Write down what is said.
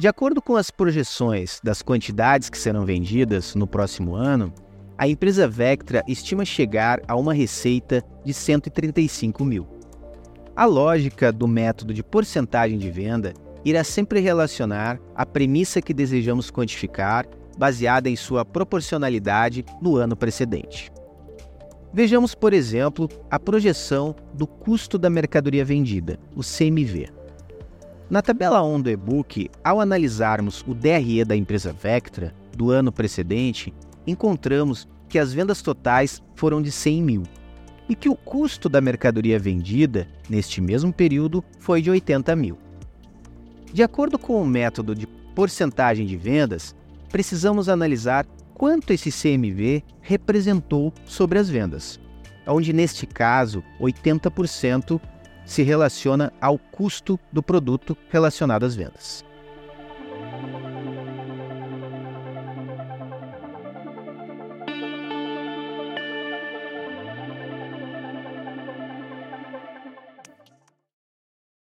De acordo com as projeções das quantidades que serão vendidas no próximo ano, a empresa Vectra estima chegar a uma receita de 135 mil. A lógica do método de porcentagem de venda irá sempre relacionar a premissa que desejamos quantificar, baseada em sua proporcionalidade no ano precedente. Vejamos, por exemplo, a projeção do custo da mercadoria vendida, o CMV. Na tabela 1 do e-book, ao analisarmos o DRE da empresa Vectra do ano precedente, encontramos que as vendas totais foram de 100 mil e que o custo da mercadoria vendida neste mesmo período foi de 80 mil. De acordo com o método de porcentagem de vendas, precisamos analisar quanto esse CMV representou sobre as vendas, onde neste caso 80% se relaciona ao custo do produto relacionado às vendas.